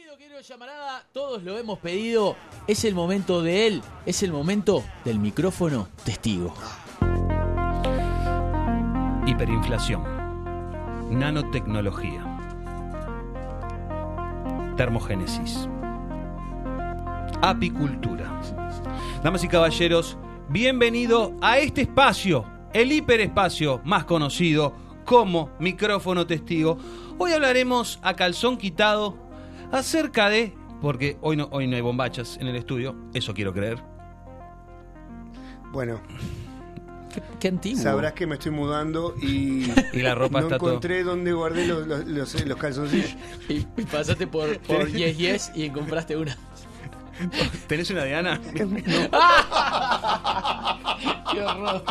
Querido llamarada. Todos lo hemos pedido. Es el momento de él. Es el momento del micrófono testigo. Hiperinflación. Nanotecnología. Termogénesis. Apicultura. Damas y caballeros, bienvenido a este espacio, el hiperespacio más conocido como micrófono testigo. Hoy hablaremos a calzón quitado acerca de, porque hoy no, hoy no hay bombachas en el estudio, eso quiero creer. Bueno, Qué, qué antiguo. sabrás que me estoy mudando y, Y la ropa no está todo. encontré dónde guardé los, los- los- los calzoncillos. Y, y pasaste por, por Yes Yes y compraste una. ¿Tenés una Diana? ¡Qué horror!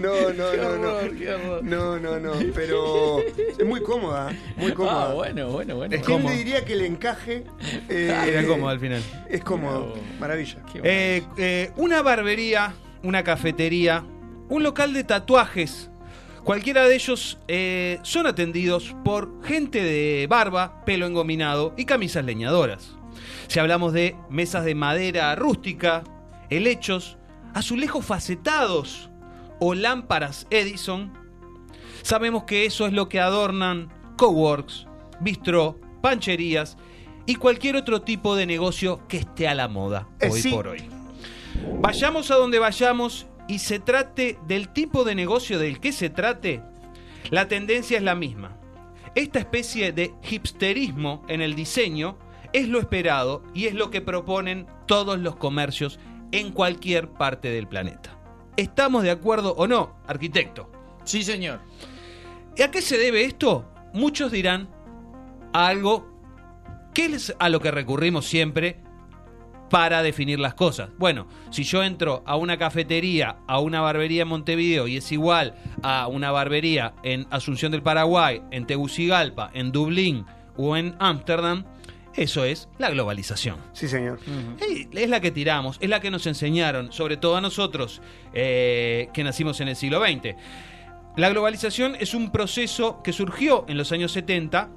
No, no, ¡Qué no, horror! no. ¡Qué horror! No, no, no, pero es muy cómoda, muy cómoda. Ah, bueno, bueno, bueno. Es ¿Quién cómodo. le diría que el encaje eh, Era cómodo al final. es cómodo? No. Maravilla. Eh, eh, una barbería, una cafetería, un local de tatuajes. Cualquiera de ellos eh, son atendidos por gente de barba, pelo engominado y camisas leñadoras. Si hablamos de mesas de madera rústica, helechos, azulejos facetados o lámparas Edison, sabemos que eso es lo que adornan coworks, bistró, pancherías y cualquier otro tipo de negocio que esté a la moda Eh, hoy sí. por hoy. Vayamos a donde vayamos y se trate del tipo de negocio del que se trate, la tendencia es la misma. Esta especie de hipsterismo en el diseño es lo esperado y es lo que proponen todos los comercios en cualquier parte del planeta. ¿Estamos de acuerdo o no, arquitecto? Sí, señor. ¿Y a qué se debe esto? Muchos dirán a algo que es a lo que recurrimos siempre para definir las cosas. Bueno, si yo entro a una cafetería, a una barbería en Montevideo y es igual a una barbería en Asunción del Paraguay, en Tegucigalpa, en Dublín o en Ámsterdam, eso es la globalización. Sí, señor. Es la que tiramos, es la que nos enseñaron, sobre todo a nosotros eh, que nacimos en el siglo XX. La globalización es un proceso que surgió en los años 70,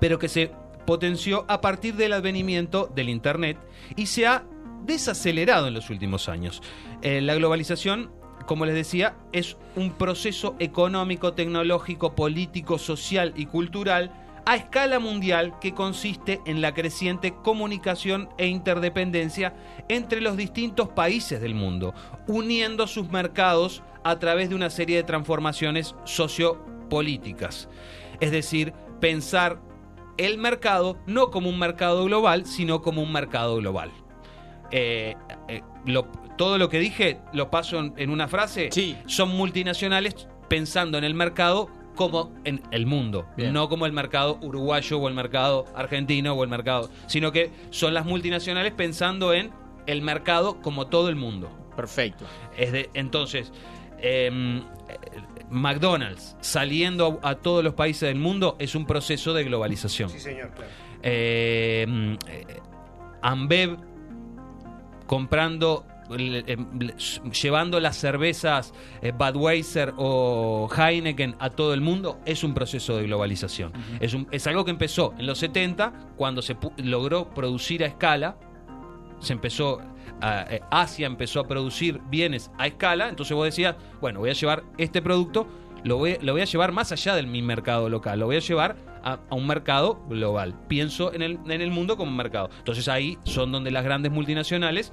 pero que se potenció a partir del advenimiento del Internet y se ha desacelerado en los últimos años. Eh, la globalización, como les decía, es un proceso económico, tecnológico, político, social y cultural a escala mundial que consiste en la creciente comunicación e interdependencia entre los distintos países del mundo, uniendo sus mercados a través de una serie de transformaciones sociopolíticas. Es decir, pensar el mercado no como un mercado global, sino como un mercado global. Eh, eh, lo- todo lo que dije lo paso en, en una frase. Sí. Son multinacionales pensando en el mercado como en el mundo, Bien. no como el mercado uruguayo o el mercado argentino o el mercado, sino que son las multinacionales pensando en el mercado como todo el mundo. Perfecto. Es de, entonces, em, eh, McDonald's saliendo a, a todos los países del mundo es un proceso de globalización. Sí, señor, claro. Eh, mm, eh, Ambev comprando em, llevando las cervezas eh, Budweiser o Heineken a todo el mundo es un proceso de globalización. es, un- es algo que empezó en los 70 cuando se logró producir a escala se empezó eh, Asia empezó a producir bienes a escala, entonces vos decías, bueno, voy a llevar este producto, lo voy, lo voy a llevar más allá de mi mercado local, lo voy a llevar a, a un mercado global. Pienso en el, en el mundo como un mercado. Entonces ahí son donde las grandes multinacionales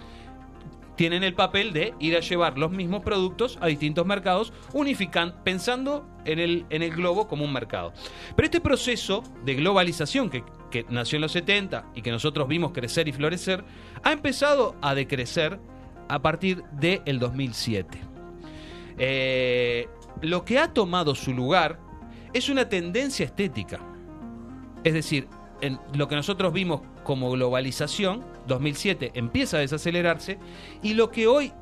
tienen el papel de ir a llevar los mismos productos a distintos mercados, unificando, pensando en el, en el globo como un mercado. Pero este proceso de globalización que, que nació en los 70 y que nosotros vimos crecer y florecer, ha empezado a decrecer a partir del 2007. Eh, lo que ha tomado su lugar es una tendencia estética. Es decir, en lo que nosotros vimos como globalización, 2007 empieza a desacelerarse y lo que hoy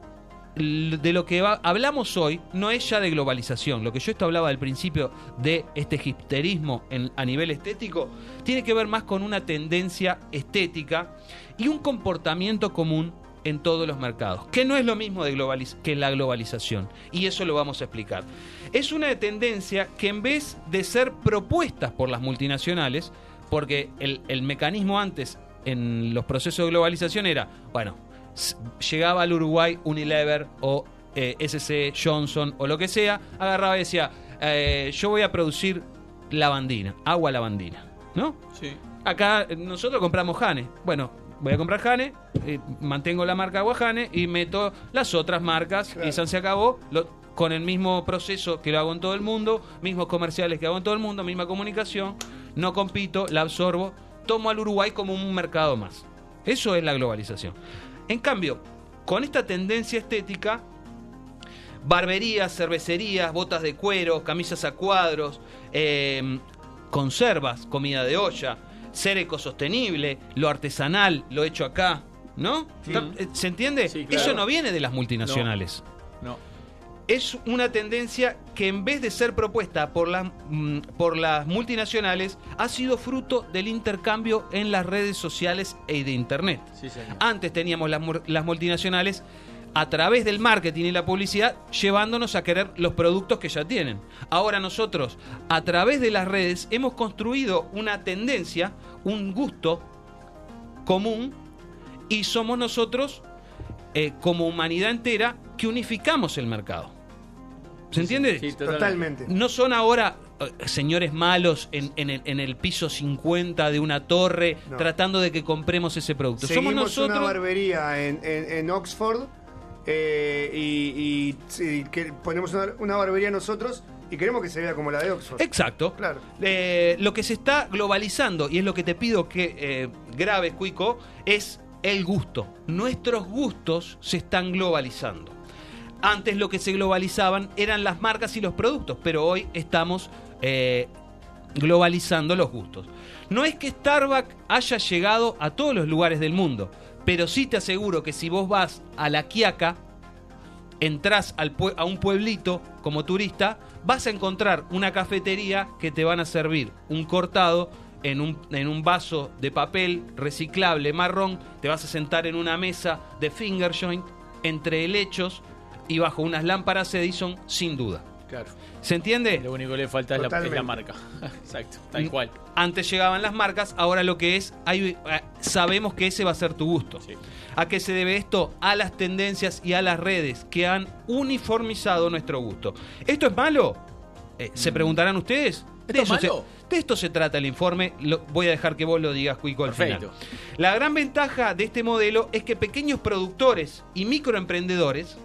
de lo que hablamos hoy no es ya de globalización. Lo que yo esto hablaba al principio de este hipsterismo a nivel estético tiene que ver más con una tendencia estética y un comportamiento común en todos los mercados, que no es lo mismo de globaliz- que la globalización. Y eso lo vamos a explicar. Es una tendencia que en vez de ser propuestas por las multinacionales, Porque el, el mecanismo antes en los procesos de globalización era, bueno, llegaba al Uruguay Unilever o eh, SC Johnson o lo que sea, agarraba y decía, eh, yo voy a producir lavandina, agua lavandina, ¿no? Sí. Acá eh, nosotros compramos Jane. Bueno, voy a comprar Jane, eh, mantengo la marca agua Jane y meto las otras marcas Claro. y se acabó lo- con el mismo proceso que lo hago en todo el mundo, mismos comerciales que hago en todo el mundo, misma comunicación, no compito, la absorbo, tomo al Uruguay como un mercado más. Eso es la globalización. En cambio, con esta tendencia estética, barberías, cervecerías, botas de cuero, camisas a cuadros, eh, conservas, comida de olla, ser ecosostenible, lo artesanal, lo hecho acá, ¿no? ¿Se entiende? Sí, claro. Eso no viene de las multinacionales. No. Es una tendencia que en vez de ser propuesta por las, mm, por las multinacionales, ha sido fruto del intercambio en las redes sociales y de Internet. Sí. Antes teníamos las, las multinacionales a través del marketing y la publicidad llevándonos a querer los productos que ya tienen. Ahora nosotros, a través de las redes, hemos construido una tendencia, un gusto común y somos nosotros, eh, como humanidad entera, que unificamos el mercado. ¿Se entiende? Sí, Totalmente. No son ahora eh, señores malos en, en el, en el piso 50 de una torre No. tratando de que compremos ese producto. Seguimos Somos nosotros. una barbería en, en- en Oxford eh, y, y sí, que ponemos una, una barbería nosotros y queremos que se vea como la de Oxford. Exacto. Claro. Eh, lo que se está globalizando, y es lo que te pido que eh, grabes, Cuico, es el gusto. Nuestros gustos se están globalizando. Antes lo que se globalizaban eran las marcas y los productos, pero hoy estamos eh, globalizando los gustos. No es que Starbucks haya llegado a todos los lugares del mundo, pero sí te aseguro que si vos vas a la Quiaca, entras a un pueblito como turista, vas a encontrar una cafetería que te van a servir un cortado en un vaso de papel reciclable marrón, te vas a sentar en una mesa de finger joint entre helechos y bajo unas lámparas Edison, sin duda. Claro. ¿Se entiende? Lo único que le falta es la, es la Totalmente. marca. Exacto, tal cual. Antes llegaban las marcas, ahora lo que es, hay- eh, sabemos que ese va a ser tu gusto. Sí. ¿A qué se debe esto? A las tendencias y a las redes que han uniformizado nuestro gusto. ¿Esto es malo? Eh, ¿Se preguntarán ustedes? Mm. ¿Esto es eso se- malo? de esto se trata el informe. Lo- voy a dejar que vos lo digas, Cuico, al Perfecto. final. La gran ventaja de este modelo es que pequeños productores y microemprendedores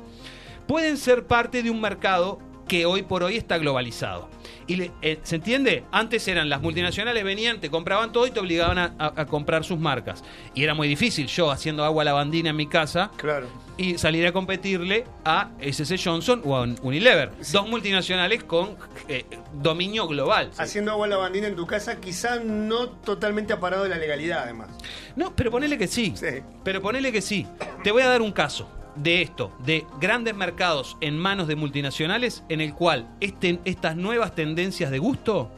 pueden ser parte de un mercado que hoy por hoy está globalizado. Y le- eh, ¿Se entiende? Antes eran las multinacionales, venían, te compraban todo y te obligaban a, a- a comprar sus marcas. Y era muy difícil yo haciendo agua lavandina en mi casa Claro. y salir a competirle a SC Johnson o a Unilever. Dos multinacionales con eh, dominio global. Haciendo agua lavandina en tu casa, quizá no totalmente aparado de la legalidad, además. No, pero ponele que sí. Sí. Pero ponele que sí. Te voy a dar un caso de esto, de grandes mercados en manos de multinacionales, en el cual este- estas nuevas tendencias de gusto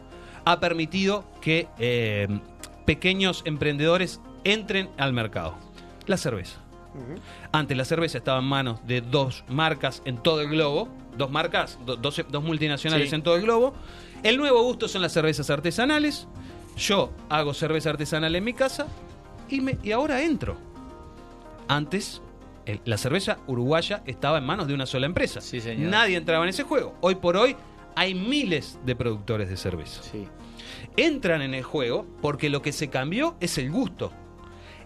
ha permitido que eh, pequeños emprendedores entren al mercado. La cerveza. Antes la cerveza estaba en manos de dos marcas en todo el globo, dos marcas, do- dos, dos multinacionales Sí. en todo el globo. El nuevo gusto son las cervezas artesanales. Yo hago cerveza artesanal en mi casa y, me, y ahora entro. Antes el- la cerveza uruguaya estaba en manos de una sola empresa. Sí, señor. Nadie entraba en ese juego. Hoy por hoy hay miles de productores de cerveza Sí. entran en el juego porque lo que se cambió es el gusto.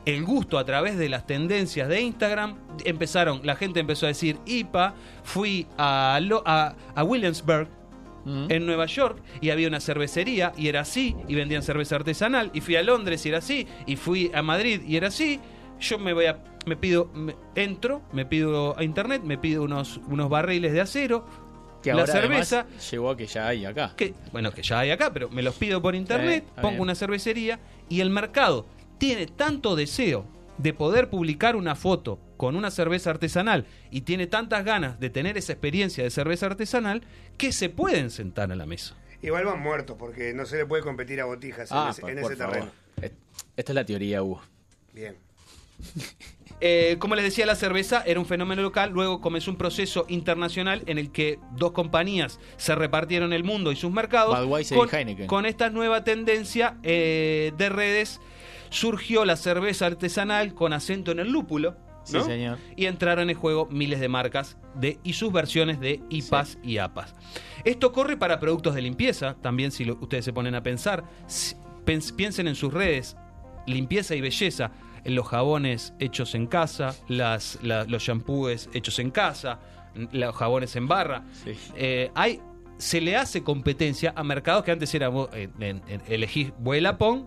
El gusto a través de las tendencias de Instagram empezaron, la gente empezó a decir IPA, fui a, a, a Williamsburg en Nueva York y había una cervecería y era así y vendían cerveza artesanal y fui a Londres y era así y fui a Madrid y era así. Yo me voy a me pido me- entro, me pido a internet, me pido unos unos barriles de acero, Que la ahora, cerveza llegó a que ya hay acá. que, bueno, que ya hay acá, pero me los pido por internet, pongo bien. una cervecería y el mercado tiene tanto deseo de poder publicar una foto con una cerveza artesanal y tiene tantas ganas de tener esa experiencia de cerveza artesanal que se pueden sentar a la mesa. Igual van muertos porque no se le puede competir a botijas en Ah, ese, por, en ese terreno. Esta es la teoría, Hugo. Bien. Eh, como les decía, la cerveza era un fenómeno local, luego comenzó un proceso internacional en el que dos compañías se repartieron el mundo y sus mercados. Budweiser y con, Heineken. con esta nueva tendencia eh, de redes surgió la cerveza artesanal con acento en el lúpulo. Sí, señor. Y entraron en juego miles de marcas de, y sus versiones de IPAs y APAs. Esto corre para productos de limpieza, también si lo- ustedes se ponen a pensar. Si- pens- piensen en sus redes, limpieza y belleza, los jabones hechos en casa, las, la- los shampoos hechos en casa, los jabones en barra. Sí. Eh, hay, se le hace competencia a mercados que antes era eh, en- en- elegís Vuelapón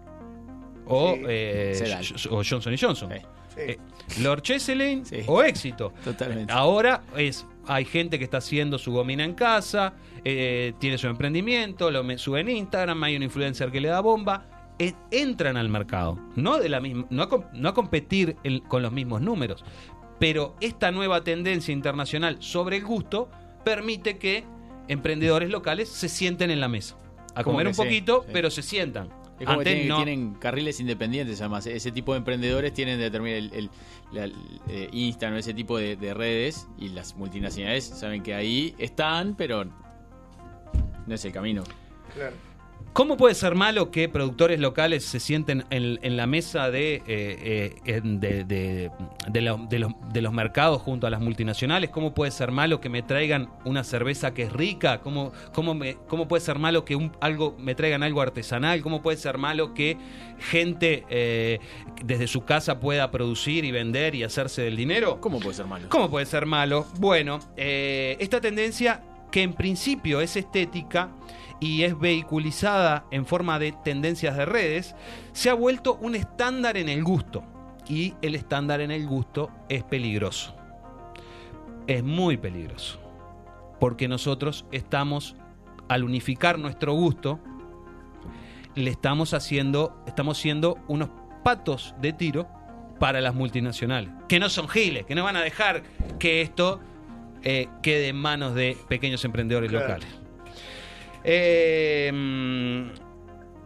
o, Sí. eh, o Johnson Johnson. Sí. Eh, Lord Cheselin o éxito. Totalmente. Ahora es hay gente que está haciendo su gomina en casa, eh, tiene su emprendimiento, lo sube en Instagram, hay un influencer que le da bomba. Entran al mercado, no de la misma, no a, com- no a competir con los mismos números, pero esta nueva tendencia internacional sobre el gusto permite que emprendedores locales se sienten en la mesa a comer un poquito, sí. pero se sientan. Es como que Antes tienen, no. tienen carriles independientes, además. Ese tipo de emprendedores tienen determinar el, el, la- el, eh, Instagram, ese tipo de, de redes, y las multinacionales saben que ahí están, pero no es el camino. Claro. ¿Cómo puede ser malo que productores locales se sienten en, en la mesa de, eh, eh, de, de- de lo- de los, de los mercados junto a las multinacionales? ¿Cómo puede ser malo que me traigan una cerveza que es rica? ¿Cómo, cómo, me- cómo puede ser malo que un, algo, me traigan algo artesanal? ¿Cómo puede ser malo que gente eh, desde su casa pueda producir y vender y hacerse del dinero? ¿Cómo puede ser malo? ¿Cómo puede ser malo? Bueno, esta tendencia que en principio es estética y es vehiculizada en forma de tendencias de redes, se ha vuelto un estándar en el gusto. Y el estándar en el gusto es peligroso. Es muy peligroso. Porque nosotros estamos, al unificar nuestro gusto, le estamos haciendo, estamos siendo unos patos de tiro para las multinacionales, que no son giles, que no van a dejar que esto eh, quede en manos de pequeños emprendedores Claro. locales. Eh,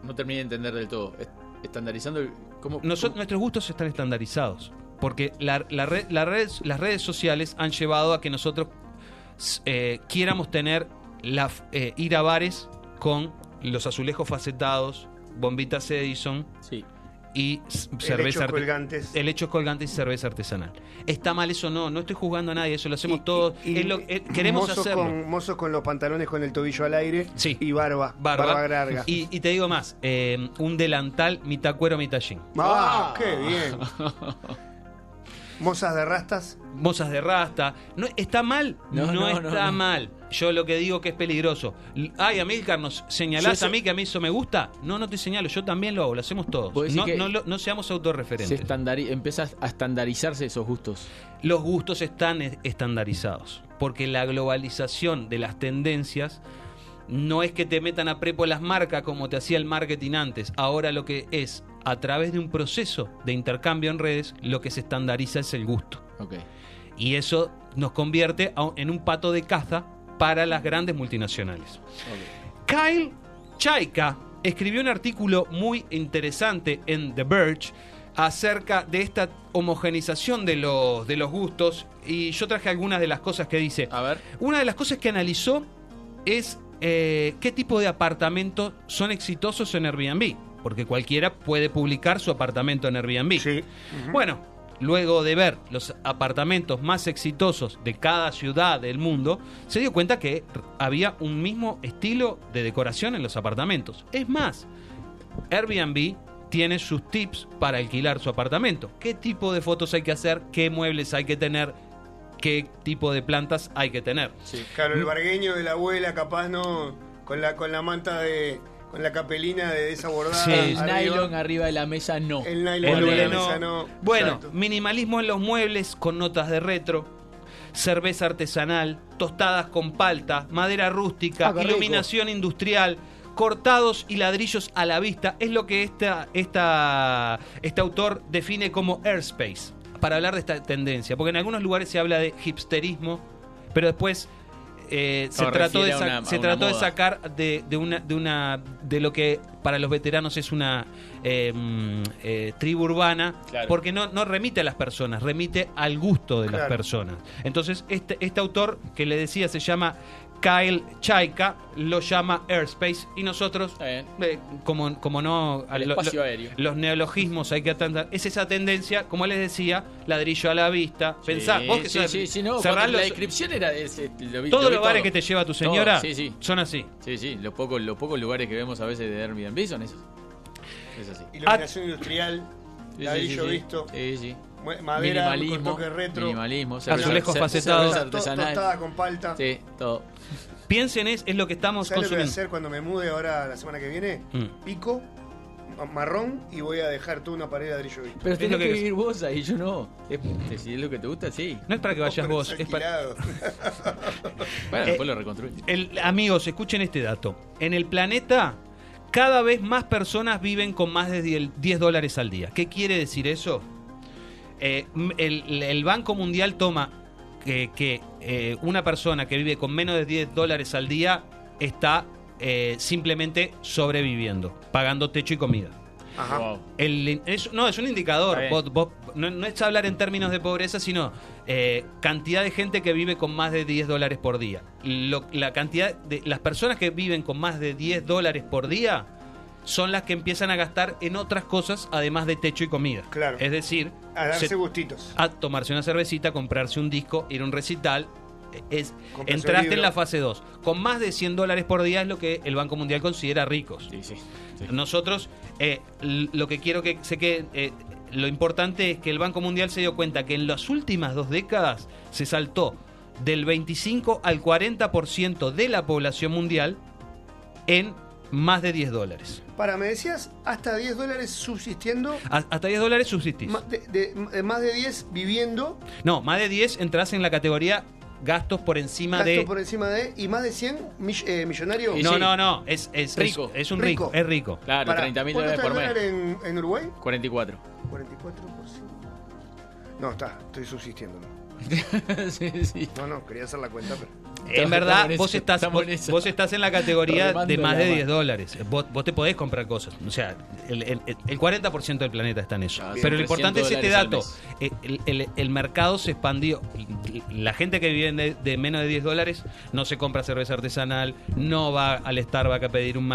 No terminé de entender del todo. Est- Estandarizando. ¿Cómo, nosotros, cómo- nuestros gustos están estandarizados. Porque la- la red- la redes- las redes sociales han llevado a que nosotros eh, quieramos tener la, eh, ir a bares con los azulejos facetados, bombitas Edison Sí. Y cerveza colgantes. helechos colgantes y cerveza artesanal. ¿Está mal eso? No, no estoy juzgando a nadie, eso lo hacemos Y- todos. y- Es lo- queremos mozos hacerlo. Con, mozos con los pantalones con el tobillo al aire Sí. y barba. Barba. larga. Y, y te digo más, eh, un delantal mitad cuero, mitad jean. ¡Ah! ¡Qué bien! Mozas de rastas. Mozas de rasta. No, ¿Está mal? No, No, no, está mal. Yo lo que digo que es peligroso. Ay, Amilcar, ¿nos señalás a mí que a mí eso me gusta? No, no te señalo. Yo también lo hago. Lo hacemos todos. No, no, lo- no seamos Se autorreferentes. estandari- empieza a estandarizarse esos gustos. Los gustos están estandarizados. Porque la globalización de las tendencias no es que te metan a prepo las marcas como te hacía el marketing antes. Ahora lo que es, a través de un proceso de intercambio en redes, lo que se estandariza es el gusto. Ok. Y eso nos convierte a- en un pato de caza para las grandes multinacionales. Kyle Chaika escribió un artículo muy interesante en The Verge acerca de esta homogenización de los, de los gustos y yo traje algunas de las cosas que dice. A ver. Una de las cosas que analizó es eh, qué tipo de apartamentos son exitosos en Airbnb, porque cualquiera puede publicar su apartamento en Airbnb. Sí. Bueno, luego de ver los apartamentos más exitosos de cada ciudad del mundo, se dio cuenta que había un mismo estilo de decoración en los apartamentos. Es más, Airbnb tiene sus tips para alquilar su apartamento. ¿Qué tipo de fotos hay que hacer? ¿Qué muebles hay que tener? ¿Qué tipo de plantas hay que tener? Sí. Claro, el bargueño de la abuela, capaz no. Con la, con la manta de. Con la capelina de esa bordada. Sí. El nylon arriba de la mesa no. El nylon arriba de la mesa no. Bueno, Exacto. minimalismo en los muebles con notas de retro, cerveza artesanal, tostadas con palta, madera rústica, Ah, iluminación industrial, cortados y ladrillos a la vista, es lo que esta, esta, este autor define como airspace, para hablar de esta tendencia, porque en algunos lugares se habla de hipsterismo, pero después eh, se trató, de, una- se trató de sacar de, de una, de una de lo que para los veteranos es una eh, mm, eh, tribu urbana, Claro. porque no, no remite a las personas, remite al gusto de las personas. Entonces, este, este autor que le decía se llama Kyle Chaika, lo llama Airspace, y nosotros, eh, como, como no... El lo- espacio lo- aéreo. Los neologismos hay que atender. Es esa tendencia, como les decía, ladrillo a la vista. Pensá, Sí, vos que sí, sos- sí, sí, no, cerrás cuando- la descripción era ese, lo vi- todos lo los vi bares todo. que te lleva tu señora Todo, sí, sí. son así. Sí, sí, los pocos, los pocos lugares que vemos a veces de Airbnb son esos. Es así. Iluminación industrial, Sí, sí, ladrillo sí, sí. visto, Sí, sí. Madera con Minimalismo. toque retro, Minimalismo. Azulejos facetados. tostada con palta. Sí, todo. Piensen, es, es lo que estamos ¿Sabes lo que voy a consumiendo. hacer cuando me mude ahora la semana que viene? Mm. Pico, ma- marrón y voy a dejar toda una pared de ladrillo visto. Pero Es tenés lo que, que- vivir vos ahí, yo no. Es- si es lo que te gusta, sí. No es para que vayas vos, es para... Bueno, Eh, después lo reconstruís. El- amigos, escuchen este dato. En el planeta, cada vez más personas viven con más de 10 10 dólares al día. ¿Qué quiere decir eso? Eh, el, el Banco Mundial toma que, que, eh, una persona que vive con menos de 10 dólares al día está eh, simplemente sobreviviendo, pagando techo y comida. Ajá. Wow. El- es- no, es un indicador. Vos- vos- no, no es hablar en términos de pobreza, sino eh, cantidad de gente que vive con más de 10 dólares por día. Lo- la cantidad de las personas que viven con más de 10 dólares por día son las que empiezan a gastar en otras cosas además de techo y comida. Claro. Es decir, A darse se- gustitos. a tomarse una cervecita, comprarse un disco, ir a un recital. Es, Comprarse entraste en la fase 2. Con más de 100 dólares por día es lo que el Banco Mundial considera ricos. Sí, sí. sí. Nosotros, eh, lo que quiero que se quede, eh, lo importante es que el Banco Mundial se dio cuenta que en las últimas dos décadas se saltó del 25 al 40% de la población mundial en más de 10 dólares. Para, me decías, hasta 10 dólares subsistiendo, A- Hasta 10 dólares subsistís. ma- de, de- de más de 10 viviendo, No, más de 10 entras en la categoría gastos por encima gasto de... por encima de, y más de 100 mill- eh, millonarios. No, sí. no, no, es, es, Rico. es, es un Rico. rico, es rico. Claro, Pará, 30 mil ¿cuánto dólares por mes. en, en Uruguay? 44. 44%. No, está, estoy subsistiendo. ¿no? sí, sí. No, no, quería hacer la cuenta, pero. En verdad, vos estás, vos, estás en la categoría de más de mano. 10 dólares. Vos, vos te podés comprar cosas. O sea, el, el- el 40% del planeta está en eso. Ah, Pero lo 300 importante es este dato. Eh, El, el- el mercado se expandió. La gente que vive de, de menos de 10 dólares no se compra cerveza artesanal, no va al Starbucks a pedir un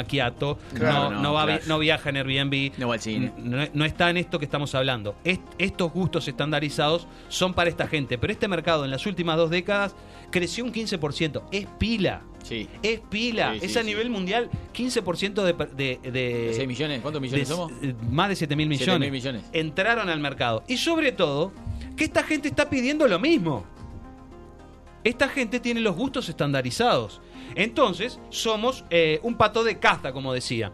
Claro, no, no, no va, claro. no viaja en Airbnb. No va al cine. No, no está en esto que estamos hablando. Est- estos gustos estandarizados son para esta gente. Pero este mercado en las últimas dos décadas creció un 15%. Es pila. Sí. Es pila. Sí, sí, es a sí. nivel mundial 15% de... de, de- ¿De 6 millones? ¿Cuántos millones de- somos? eh, Más de 7 mil 7 millones. mil millones. Entraron al mercado. Y sobre todo, que esta gente está pidiendo lo mismo. Esta gente tiene los gustos estandarizados. Entonces, somos eh, un pato de caza, como decía.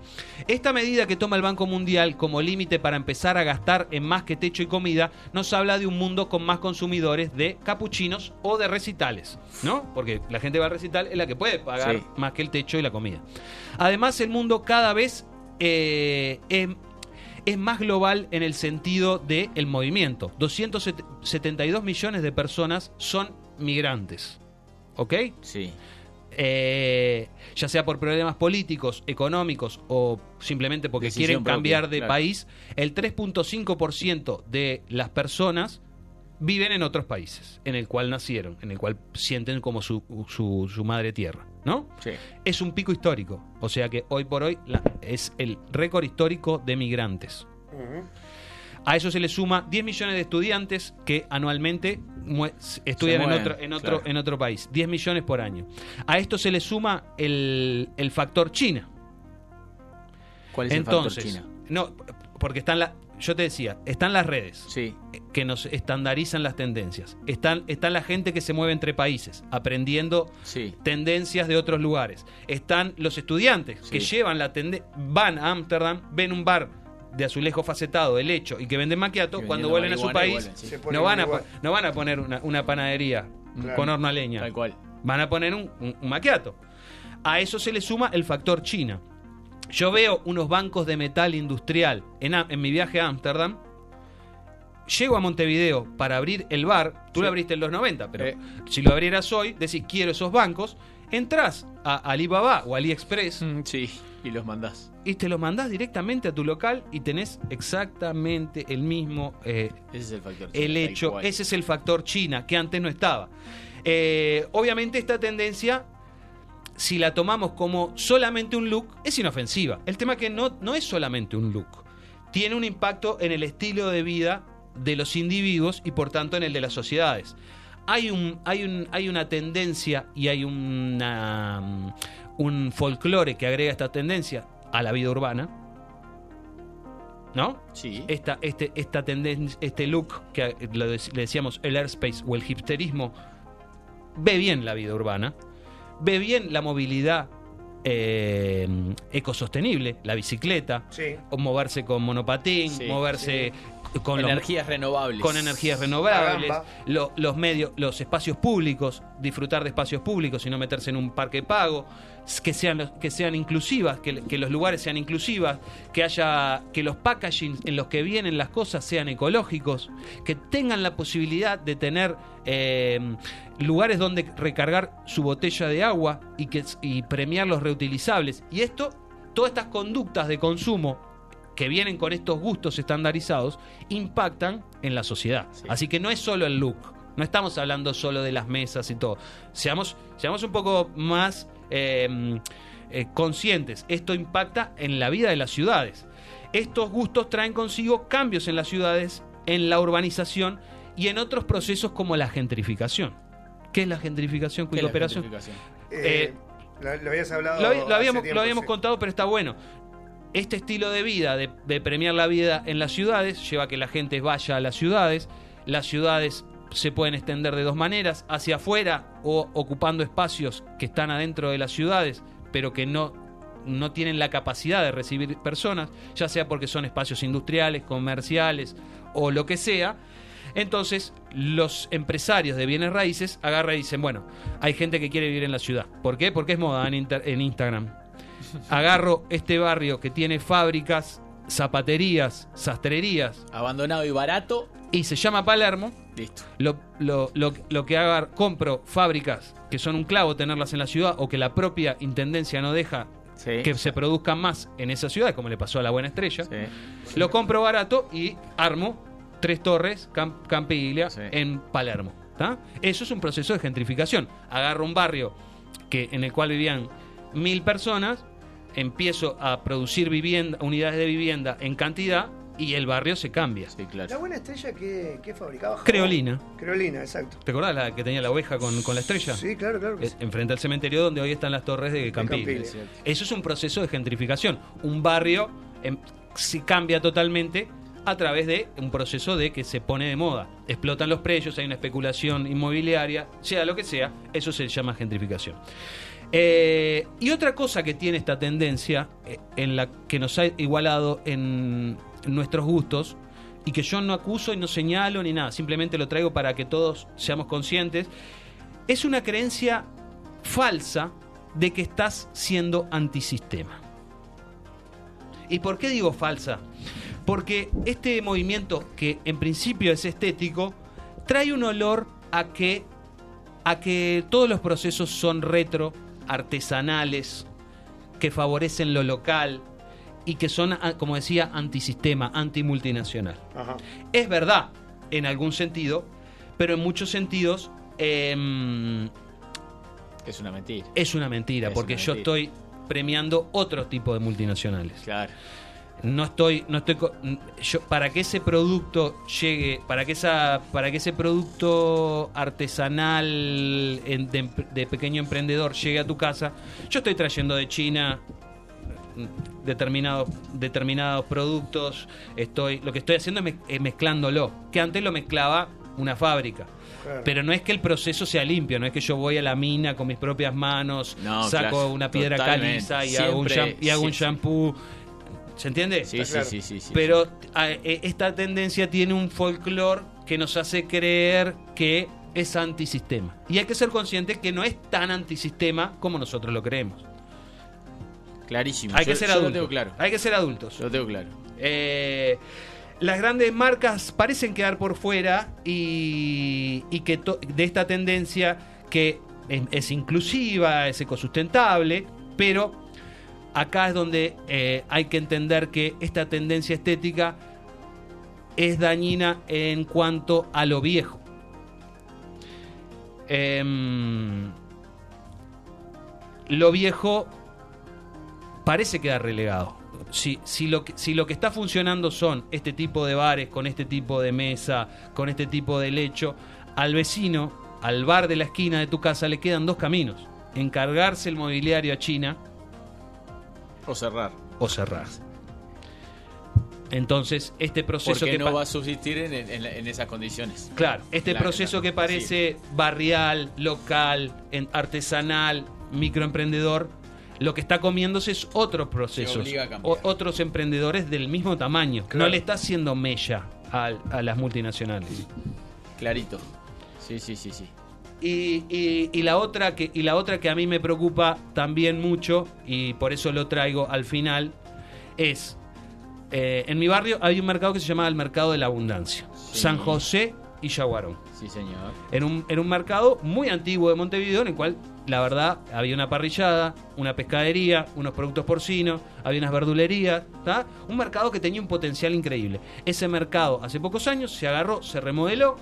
Esta medida que toma el Banco Mundial como límite para empezar a gastar en más que techo y comida, nos habla de un mundo con más consumidores de capuchinos o de recitales, ¿no? Porque la gente va al recital es la que puede pagar Sí. más que el techo y la comida. Además, el mundo cada vez eh, es, es más global en el sentido del el movimiento. 272 millones de personas son migrantes. ¿Ok? Sí. Eh, ya sea por problemas políticos, económicos o simplemente porque Decisión quieren propia, cambiar de claro. país, el 3.5% de las personas viven en otros países, en el cual nacieron, en el cual sienten como su, su, su madre tierra, ¿no? Sí. Es un pico histórico, o sea que hoy por hoy la- es el récord histórico de migrantes. Ujú. A eso se le suma 10 millones de estudiantes que anualmente estudian en, otro, en, otro, claro. en otro país. 10 millones por año. A esto se le suma el, el factor China. ¿Cuál es el Entonces, factor China? no, porque están la, yo te decía, están las redes Sí. que nos estandarizan las tendencias. Están, están la gente que se mueve entre países, aprendiendo Sí. tendencias de otros lugares. Están los estudiantes que llevan la tendencia, van a Ámsterdam, ven un bar de azulejo facetado, de lecho y que venden maquiato, cuando vuelven a su país, vuelven, sí. No, van a, no van a poner una, una panadería Claro. con horno a leña, Tal cual. van a poner un, un, un maquiato. A eso se le suma el factor China. Yo veo unos bancos de metal industrial en, en mi viaje a Ámsterdam. Llego a Montevideo para abrir el bar. Tú lo abriste en los 90, pero Eh. si lo abrieras hoy, decís quiero esos bancos. Entrás a Alibaba o AliExpress Mm, Sí, y los mandás. y te lo mandás directamente a tu local y tenés exactamente el mismo eh, Ese es el factor. el tal hecho. Ese es el factor China, que antes no estaba. Eh, obviamente esta tendencia, si la tomamos como solamente un look, es inofensiva. El tema que no, no es solamente un look. Tiene un impacto en el estilo de vida de los individuos y por tanto en el de las sociedades. Hay, un, hay, un, hay una tendencia y hay una, un folclore que agrega esta tendencia a la vida urbana. ¿No? Sí. esta, este, esta tendencia, este look que le decíamos el airspace o el hipsterismo, ve bien la vida urbana, ve bien la movilidad eh, ecosostenible, la bicicleta, Sí. o moverse con monopatín, Sí, moverse con los- energías renovables. con energías renovables, lo- los medios, los espacios públicos, disfrutar de espacios públicos y no meterse en un parque pago, que sean que sean inclusivas, que, que los lugares sean inclusivas, que haya que los packaging en los que vienen las cosas sean ecológicos, que tengan la posibilidad de tener eh, lugares donde recargar su botella de agua y que y premiar los reutilizables y esto todas estas conductas de consumo que vienen con estos gustos estandarizados impactan en la sociedad. Sí. Así que no es solo el look, no estamos hablando solo de las mesas y todo. Seamos, seamos un poco más eh, eh, conscientes. Esto impacta en la vida de las ciudades. Estos gustos traen consigo cambios en las ciudades, en la urbanización y en otros procesos como la gentrificación. ¿Qué es la gentrificación? ¿Qué es Cuya la operación? gentrificación? Eh, lo, lo habías hablado. Lo, habíamos, tiempo, lo habíamos sí. contado, pero está bueno. Este estilo de vida, de, premiar la vida en las ciudades, lleva a que la gente vaya a las ciudades. Las ciudades se pueden extender de dos maneras, hacia afuera o ocupando espacios que están adentro de las ciudades, pero que no, no tienen la capacidad de recibir personas, ya sea porque son espacios industriales, comerciales o lo que sea. Entonces, los empresarios de bienes raíces agarran y dicen, bueno, hay gente que quiere vivir en la ciudad. ¿Por qué? Porque es moda en Instagram. Agarro este barrio que tiene fábricas, zapaterías, sastrerías, Abandonado y barato, y se llama Palermo. listo. Lo, lo- lo- lo que haga, compro fábricas que son un clavo tenerlas en la ciudad o que la propia intendencia no deja Sí. que se produzcan más en esa ciudad, como le pasó a la Buena Estrella. Sí. Lo compro barato y armo tres torres, Cam- Campiglia, Sí. en Palermo. ¿tá? Eso es un proceso de gentrificación. Agarro un barrio que, en el cual vivían mil personas, empiezo a producir vivienda, unidades de vivienda en cantidad y el barrio se cambia. Sí, La buena estrella que, que fabricaba. jabón. Creolina. Creolina, exacto. ¿Te acordás la que tenía la oveja con, con la estrella? Sí, claro, claro. que Eh, sí. Enfrente al cementerio donde hoy están las torres de cierto. Eso es un proceso de gentrificación. Un barrio em, se cambia totalmente a través de un proceso de que se pone de moda. Explotan los precios, hay una especulación inmobiliaria, sea lo que sea, eso se llama gentrificación. Eh, y otra cosa que tiene esta tendencia, eh, en la que nos ha igualado en nuestros gustos, y que yo no acuso y no señalo ni nada, simplemente lo traigo para que todos seamos conscientes, es una creencia falsa de que estás siendo antisistema. ¿Y por qué digo falsa? Porque este movimiento, que en principio es estético, trae un olor a que, a que todos los procesos son retro, artesanales, que favorecen lo local y que son, ah, como decía, antisistema, antimultinacional. Ajá. Es verdad, en algún sentido, pero en muchos sentidos em, Es una mentira. es una mentira, Es porque una yo estoy premiando otro tipo de multinacionales. Claro. No estoy, no estoy, co- yo para que ese producto llegue, para que esa, para que ese producto artesanal en- de, pequeño emprendedor llegue a tu casa, yo estoy trayendo de China mm, determinados determinados productos, estoy, lo que estoy haciendo es, mez- es mezclándolo, que antes lo mezclaba una fábrica. Claro. Pero no es que el proceso sea limpio, no es que yo voy a la mina con mis propias manos, No, saco claro, una piedra totalmente. caliza y hago un, y hago un sí. shampoo. ¿Se entiende? Sí, sí, claro. sí, sí, sí. Pero a- e- esta tendencia tiene un folclore que nos hace creer que es antisistema. Y hay que ser conscientes que no es tan antisistema como nosotros lo creemos. Clarísimo. Hay Yo- que ser yo lo adultos. tengo claro. Hay que ser adultos. Lo tengo claro. Eh, las grandes marcas parecen quedar por fuera y, y que to- de esta tendencia que es, es inclusiva, es ecosustentable, pero acá es donde eh, hay que entender que esta tendencia estética es dañina en cuanto a lo viejo. Em, lo viejo parece quedar relegado. Si, lo que está funcionando son este tipo de bares, con este tipo de mesa, con este tipo de lecho, al vecino, al bar de la esquina de tu casa, le quedan dos caminos. Encargarse el mobiliario a China O cerrar. o cerrar. Entonces, este proceso Porque que no va a subsistir en, en- en esas condiciones. Claro, este proceso que parece barrial, local, en- artesanal, microemprendedor, lo que está comiéndose es otros procesos, a o- otros emprendedores del mismo tamaño. Claro. No le está haciendo mella al- a, las multinacionales. Clarito. Sí, sí, sí, sí. Y, y- y la otra que, y la otra que a mí me preocupa también mucho, y por eso lo traigo al final, es, eh, en mi barrio hay un mercado que se llama el Mercado de la Abundancia, Sí. San José y Yaguarón. Sí, señor. en un, en un mercado muy antiguo de Montevideo, en el cual, la verdad, había una parrillada, una pescadería, unos productos porcinos, había unas verdulerías, ¿tá? Un mercado que tenía un potencial increíble. Ese mercado, hace pocos años, se agarró, se remodeló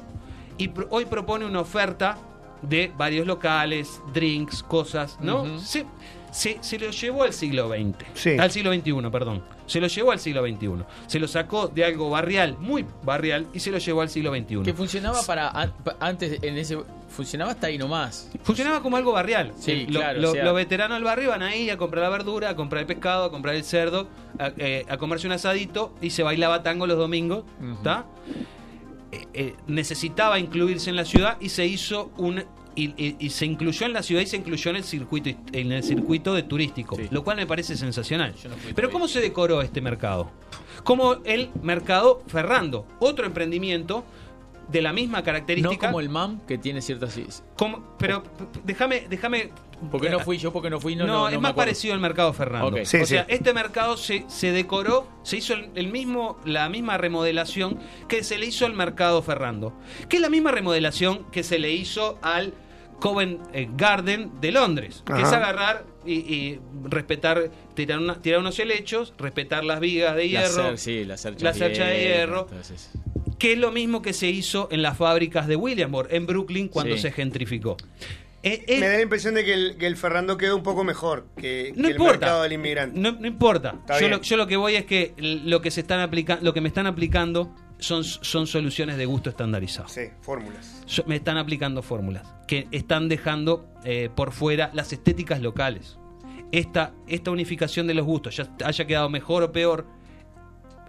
y hoy propone una oferta de varios locales, drinks, cosas, ¿no? Ujú. se, se, se lo llevó al siglo XX. Sí. Al siglo XXI, perdón. Se lo llevó al siglo XXI. Se lo sacó de algo barrial, muy barrial, y se lo llevó al siglo XXI. Que funcionaba para an- pa- antes en ese funcionaba hasta ahí nomás. Funcionaba como algo barrial. Sí, Eh, lo- claro, lo- o sea- los veteranos del barrio van ahí a comprar la verdura, a comprar el pescado, a comprar el cerdo, a, eh, a comerse un asadito y se bailaba tango los domingos. Ujú. ¿tá? Eh, eh, necesitaba incluirse en la ciudad y se hizo un. Y, y- y se incluyó en la ciudad y se incluyó en el circuito en el circuito de turístico, Sí. lo cual me parece sensacional. No Pero. ¿cómo se decoró este mercado? Como el mercado Ferrando, otro emprendimiento de la misma No característica. como el MAM que tiene ciertas. como- pero p- déjame, déjame. Porque no fui yo, porque no fui, no, No, no, no es más parecido al mercado. Sí, o sea, sí. este mercado se, se decoró, se hizo el, el mismo, la misma remodelación que se le hizo al mercado Ferrando. Que es la misma remodelación que se le hizo al Covent eh, Garden de Londres. Que es agarrar y, y respetar, tirar, una- tirar unos helechos, respetar las vigas de La hierro. sí, la cercha, la cercha de hierro. entonces. Que es lo mismo que se hizo en las fábricas de Williamsburg, en Brooklyn, cuando Sí. se gentrificó. Eh, eh, Me da la impresión de que el, que el Ferrando quedó un poco mejor que, no que el importa. mercado del inmigrante. No, no importa. Yo lo, yo lo que voy es que lo que se están aplicando, lo que me están aplicando son, son soluciones de gusto estandarizado. Sí, fórmulas. So- me están aplicando fórmulas que están dejando eh, por fuera las estéticas locales. Esta, esta unificación de los gustos, ya haya quedado mejor o peor,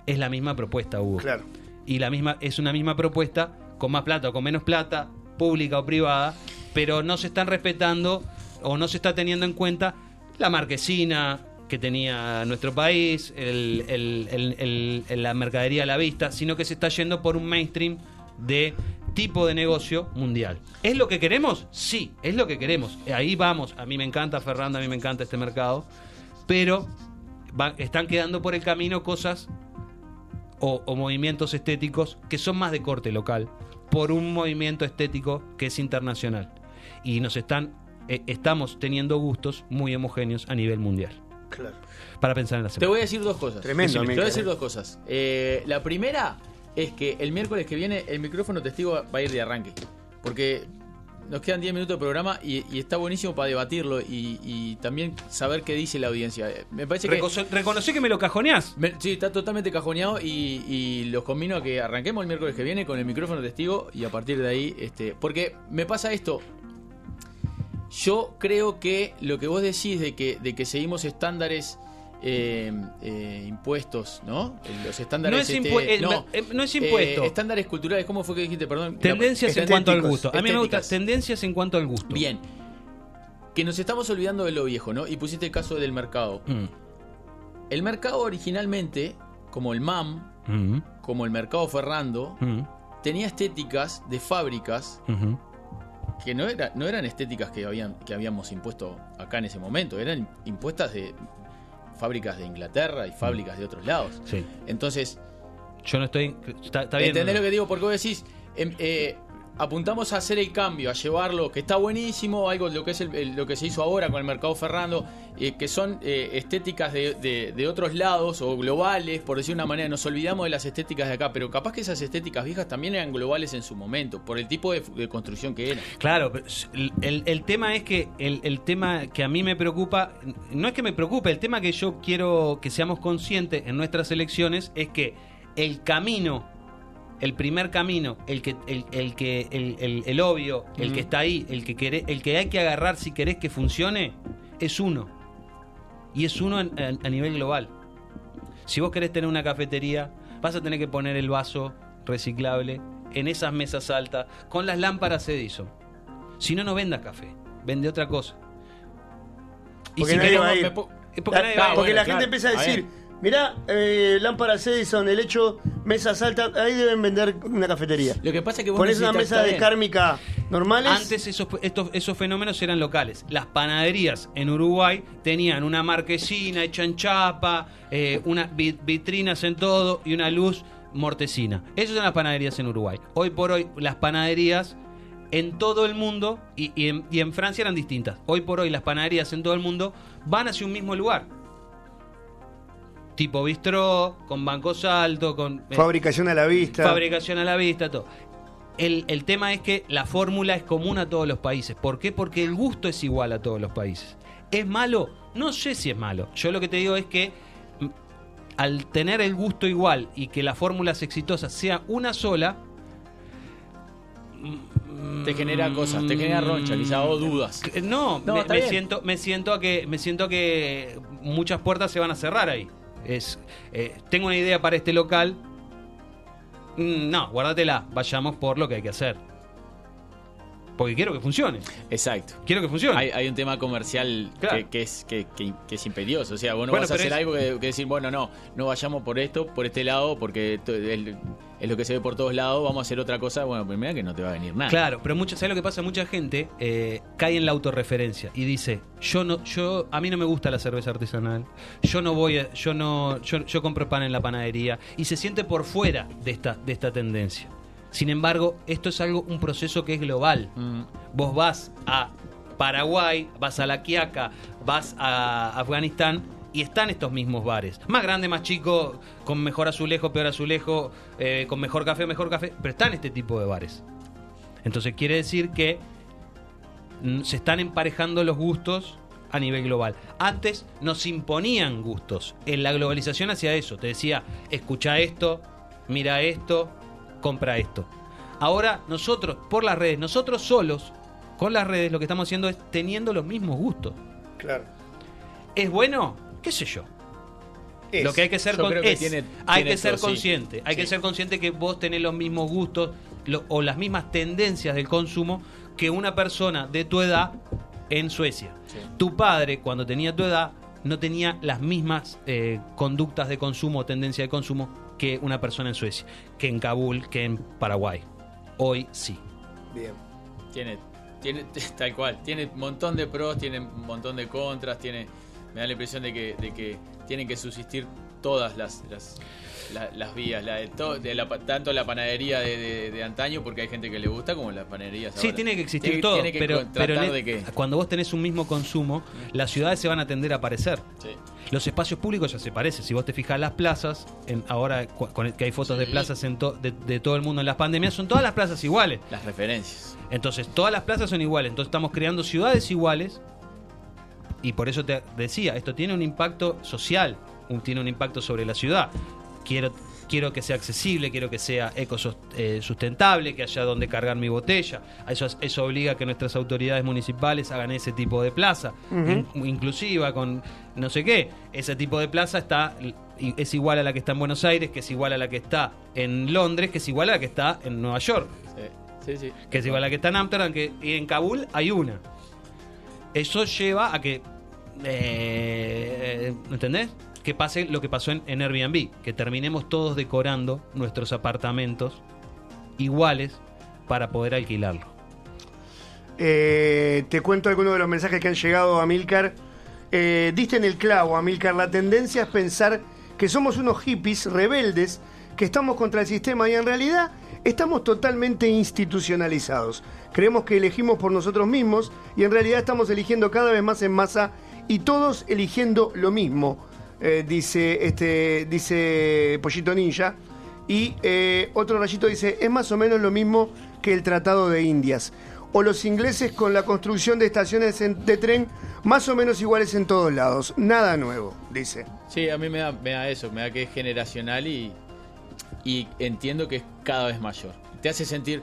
es la misma propuesta, Hugo. Claro. Y la misma es una misma propuesta con más plata o con menos plata, pública o privada, pero no se están respetando o no se está teniendo en cuenta la marquesina que tenía nuestro país, la mercadería a la vista, sino que se está yendo por un mainstream de tipo de negocio mundial. ¿Es lo que queremos? Sí, es lo que queremos. Ahí vamos. A mí me encanta Fernando, a mí me encanta este mercado, pero están quedando por el camino cosas o, o movimientos estéticos que son más de corte local por un movimiento estético que es internacional y nos están eh, estamos teniendo gustos muy homogéneos a nivel mundial Claro. para pensar en la Te semana. voy a decir dos cosas. Tremendo, Decime. Te voy a decir eh. dos cosas. Eh, la primera es que el miércoles que viene el micrófono testigo va a ir de arranque. Porque nos quedan 10 minutos de programa y, y está buenísimo para debatirlo y, y también saber qué dice la audiencia. Eh, Me parece que. Recono- reconocí que me lo cajoneás. Me- sí, está totalmente cajoneado y, y los combino a que arranquemos el miércoles que viene con el micrófono testigo y a partir de ahí, este, porque me pasa esto. Yo creo que lo que vos decís de que, de que seguimos estándares eh, eh, impuestos, ¿no? Los estándares No es, este, eh, no, no es impuesto. estándares culturales, ¿cómo fue que dijiste? Perdón. tendencias en cuanto al gusto. A mí me gusta tendencias en cuanto al gusto. Bien. Que nos estamos olvidando de lo viejo, ¿no? Y pusiste el caso del mercado. Mm, El mercado originalmente, como el MAM, mm, como el mercado Ferrando, mm, tenía estéticas de fábricas que no, era, no eran estéticas que, habían, que habíamos impuesto acá en ese momento, eran impuestas de fábricas de Inglaterra y fábricas de otros lados. Sí. Entonces, Yo no estoy. Está, está bien. ¿entendés lo que digo? Porque vos decís, em, eh, apuntamos a hacer el cambio, a llevarlo, que está buenísimo, algo lo que es el- lo que se hizo ahora con el mercado Ferrando, eh, que son eh, estéticas de, de- de otros lados o globales, por decir una manera, nos olvidamos de las estéticas de acá, pero capaz que esas estéticas viejas también eran globales en su momento, por el tipo de, de construcción que era. Claro, el, el- tema es que el tema que a mí me preocupa, no es que me preocupe, el tema que yo quiero que seamos conscientes en nuestras elecciones es que el camino, el primer camino, el que, el, el que, el, el- el obvio, el que está ahí, el que queré- el que hay que agarrar si querés que funcione, es uno. Y es uno en- en- a nivel global. Si vos querés tener una cafetería, vas a tener que poner el vaso reciclable en esas mesas altas con las lámparas Edison. Si no, no vendas café, vende otra cosa. Y Porque si nadie querés- va a ir. me po- es porque La- nadie va a ir. porque bueno, la claro, gente empieza a decir. Mirá, eh, lámparas Edison, el hecho, mesas altas, ahí deben vender una cafetería. Lo que pasa es que vos Pones una mesa de kármica normales. Antes esos, estos, esos fenómenos eran locales. Las panaderías en Uruguay tenían una marquesina hecha en chapa, eh, unas vi- vitrinas en todo y una luz mortecina. Esas son las panaderías en Uruguay. Hoy por hoy las panaderías en todo el mundo y, y en, y en Francia eran distintas. Hoy por hoy las panaderías en todo el mundo van hacia un mismo lugar. Tipo bistró, con bancos altos, con... eh, Fabricación a la vista. fabricación a la vista, todo. El, el tema es que la fórmula es común a todos los países. ¿Por qué? Porque el gusto es igual a todos los países. ¿Es malo? No sé si es malo. Yo lo que te digo es que mm, al tener el gusto igual y que las fórmulas exitosas sea una sola, Te genera cosas, te genera roncha, quizá, o dudas. No, No, me, me siento, me siento a que me siento a que muchas puertas se van a cerrar ahí. Es, eh, tengo una idea para este local. Mm, No, guárdatela. Vayamos por lo que hay que hacer. Porque quiero que funcione. Exacto. Quiero que funcione. Hay, hay un tema comercial Claro. que, que es, que, es imperioso. O sea, vos no Bueno, vas a hacer es- algo que, decir, bueno, no, no vayamos por esto, por este lado, porque es lo que se ve por todos lados, vamos a hacer otra cosa. Bueno, primero que no te va a venir nada. Claro, pero mucha, ¿sabes lo que pasa? Mucha gente eh, cae en la autorreferencia y dice, yo no, yo, a mí no me gusta la cerveza artesanal, yo no voy, a- yo no, yo, yo compro pan en la panadería y se siente por fuera de esta, de esta tendencia. Sin embargo, esto es algo, un proceso que es global. Mm, Vos vas a Paraguay, vas a La Quiaca, vas a Afganistán y están estos mismos bares. Más grande, más chico, con mejor azulejo, peor azulejo, eh, con mejor café, mejor café, pero están este tipo de bares. Entonces quiere decir que mm, se están emparejando los gustos a nivel global. Antes nos imponían gustos. En la globalización hacia eso. Te decía, escucha esto, mira esto, compra esto. Ahora nosotros, por las redes, nosotros solos, con las redes, lo que estamos haciendo es teniendo los mismos gustos. Claro. ¿Es bueno? ¿Qué sé yo? Es. Lo que hay que ser con- que es, tiene- hay tiene que ser todo, sí. consciente, hay que ser consciente que vos tenés los mismos gustos lo- o las mismas tendencias del consumo que una persona de tu edad en Suecia. Sí. Tu padre cuando tenía tu edad no tenía las mismas eh, conductas de consumo o tendencia de consumo que una persona en Suecia, que en Kabul, que en Paraguay. Hoy sí. Bien. Tiene, tiene, tal cual, tiene un montón de pros, tiene un montón de contras, tiene, me da la impresión de que, de que tienen que subsistir todas las, las, la- las vías, la de to- de la pa- tanto la panadería de, antaño, porque hay gente que le gusta, como las panaderías Sí, ahora. tiene que existir Tiene- todo, tiene que pero, de que... cuando vos tenés un mismo consumo, las ciudades se van a tender a parecer. Sí. Los espacios públicos ya se parecen. Si vos te fijas las plazas, en, ahora con el- que hay fotos de plazas en to- de, de todo el mundo en las pandemias, son todas las plazas iguales. Las referencias. Entonces, todas las plazas son iguales. Entonces, estamos creando ciudades iguales. Y por eso te decía, esto tiene un impacto social, un- tiene un impacto sobre la ciudad. Quiero, quiero que sea accesible, quiero que sea ecosustentable, que haya donde cargar mi botella. Eso, eso obliga a que nuestras autoridades municipales hagan ese tipo de plaza, in- inclusiva, con no sé qué. Ese tipo de plaza está es igual a la que está en Buenos Aires, que es igual a la que está en Londres, que es igual a la que está en Nueva York Sí, sí. sí. que es igual a la que está en Amsterdam, que y en Kabul hay una. Eso lleva a que, eh, ¿entendés? Que pase lo que pasó en, Airbnb, que terminemos todos decorando nuestros apartamentos iguales para poder alquilarlo. Eh, te cuento algunos de los mensajes que han llegado a Milcar. Eh, diste en el clavo, Amilcar. La tendencia es pensar que somos unos hippies rebeldes que estamos contra el sistema y en realidad estamos totalmente institucionalizados. Creemos que elegimos por nosotros mismos y en realidad estamos eligiendo cada vez más en masa y todos eligiendo lo mismo, eh, dice, este, dice Pollito Ninja. Y eh, otro rayito dice, es más o menos lo mismo que el Tratado de Indias. O los ingleses con la construcción de estaciones de tren más o menos iguales en todos lados. Nada nuevo, dice. Sí, a mí me da, me da eso, me da que es generacional y, y entiendo que es cada vez mayor. Te hace sentir,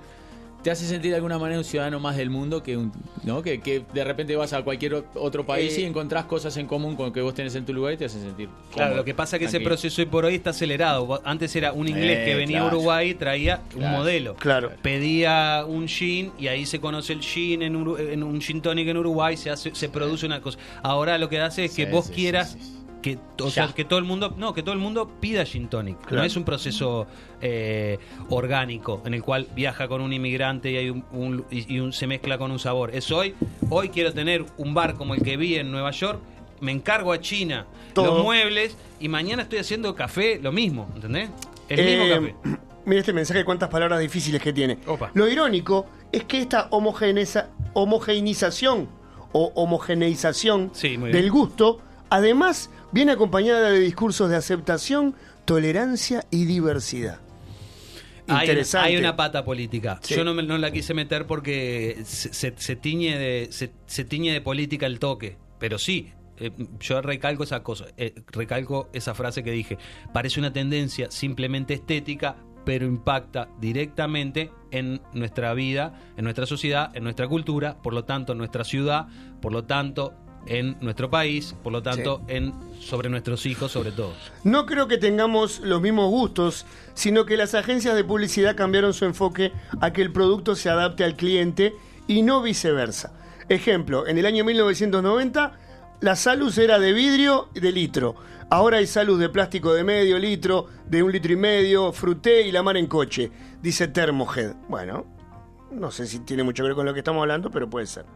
te hace sentir de alguna manera un ciudadano más del mundo que un, ¿no? Que, que de repente vas a cualquier otro país Eh, y encontrás cosas en común con lo que vos tenés en tu lugar y te hace sentir. Claro, cómodo, lo que pasa es que ese proceso hoy por hoy está acelerado. Vos- Antes era un inglés Eh, que venía claro. a Uruguay y traía un modelo. Claro. Pedía un gin y ahí se conoce el gin en, Uru- en un gin tonic en Uruguay, se hace, se produce una cosa. Ahora lo que hace es que Sí, vos sí, quieras sí, sí. Que, o Ya. sea, que todo el mundo, no, que todo el mundo pida gin tonic. Claro. No es un proceso eh, orgánico en el cual viaja con un inmigrante y hay un, un- y, un- se mezcla con un sabor. Es hoy, hoy quiero tener un bar como el que vi en Nueva York. Me encargo a China Todo. los muebles y mañana estoy haciendo café, lo mismo, ¿entendés? El mismo Eh, café. Mira este mensaje, cuántas palabras difíciles que tiene. Opa. Lo irónico es que esta homogeneización o homogeneización Sí, del gusto, además, viene acompañada de discursos de aceptación, tolerancia y diversidad. Hay, Interesante. hay una pata política. Sí. Yo no, me- no la quise meter porque se, se- se tiñe de, se, se tiñe de política el toque. Pero sí, eh, yo recalco esa cosa, eh, recalco esa frase que dije. Parece una tendencia simplemente estética, pero impacta directamente en nuestra vida, en nuestra sociedad, en nuestra cultura, por lo tanto en nuestra ciudad, por lo tanto en nuestro país, por lo tanto en sobre nuestros hijos sobre todo. No creo que tengamos los mismos gustos, sino que las agencias de publicidad cambiaron su enfoque a que el producto se adapte al cliente y no viceversa. Ejemplo, en el año 1990 la Salus era de vidrio de litro. Ahora hay Salus de plástico de medio litro, de un litro y medio, fruté y la mar en coche, dice Thermohead. Bueno, no sé si tiene mucho que ver con lo que estamos hablando, pero puede ser.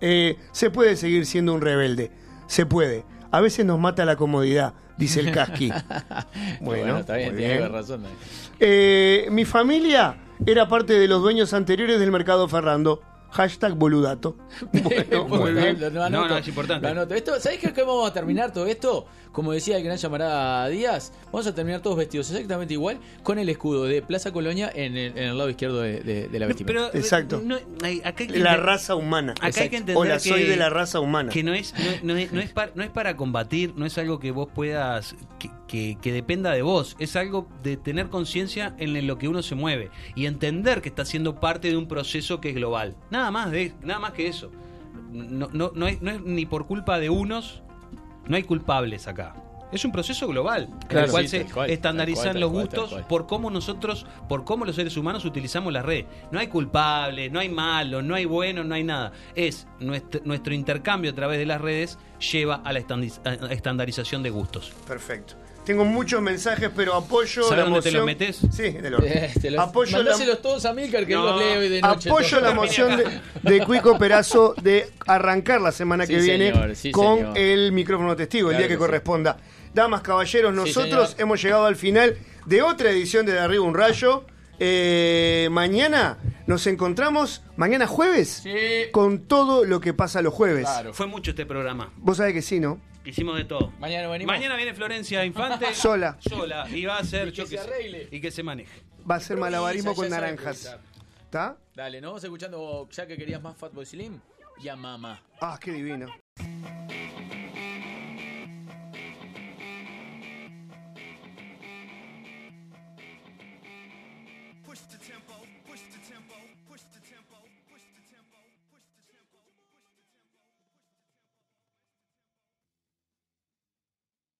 Eh, se puede seguir siendo un rebelde. Se puede. A veces nos mata la comodidad, dice el casqui. Bueno, está bien, muy tiene bien. razón. Dani. Eh, mi familia era parte de los dueños anteriores del mercado Ferrando. Hashtag boludato. Bueno, muy Bueno, bien. lo- lo No, anoto, no, es importante. lo anoto. Esto, ¿Sabés qué, cómo vamos a terminar todo esto? Como decía el gran llamará Díaz, vamos a terminar todos vestidos exactamente igual con el escudo de Plaza Colonia en el, en el lado izquierdo de, de- de la vestimenta. Pero, Exacto. no, hay- acá hay que La raza humana. Acá hay que entender Hola, que, soy de la raza humana. Que no es, no, no es, no es par- no es para combatir, no es algo que vos puedas, que, que- que dependa de vos. Es algo de tener conciencia en lo que uno se mueve y entender que está siendo parte de un proceso que es global. Nada más, de, nada más que eso. No, no, no, es, no es ni por culpa de unos, no hay culpables acá. Es un proceso global, en el cual sí, se cual, estandarizan cual, los cual, gustos por cómo nosotros, por cómo los seres humanos utilizamos las redes. No hay culpables, no hay malos, no hay buenos, no hay nada. Es nuestro, nuestro intercambio a través de las redes lleva a la estandarización de gustos. Perfecto. Tengo muchos mensajes, pero apoyo ¿Sabes la dónde te moción. los metes? Sí, orto. Eh, te los- Apoyo la, todos a Milcar que No. los hoy de noche. apoyo todo. la moción de, de Cuico Perazo de arrancar la semana Sí, que viene señor, sí, con señor. el micrófono testigo, el día que, que sí. corresponda. Damas, caballeros, nosotros hemos llegado al final de otra edición de De Arriba un Rayo. Eh, mañana nos encontramos, mañana jueves, Sí. con todo lo que pasa los jueves. Claro. Fue mucho este programa. Vos sabés que sí, ¿no? Hicimos de todo. Mañana venimos. Mañana viene Florencia Infante. Sola. Sola. Y va a ser Y que se arregle. Y que se maneje. Va a ser malabarismo con naranjas. ¿Está? Dale, ¿no? Vamos escuchando, ya que querías más Fatboy Slim, ya mamá. Ah, qué divino.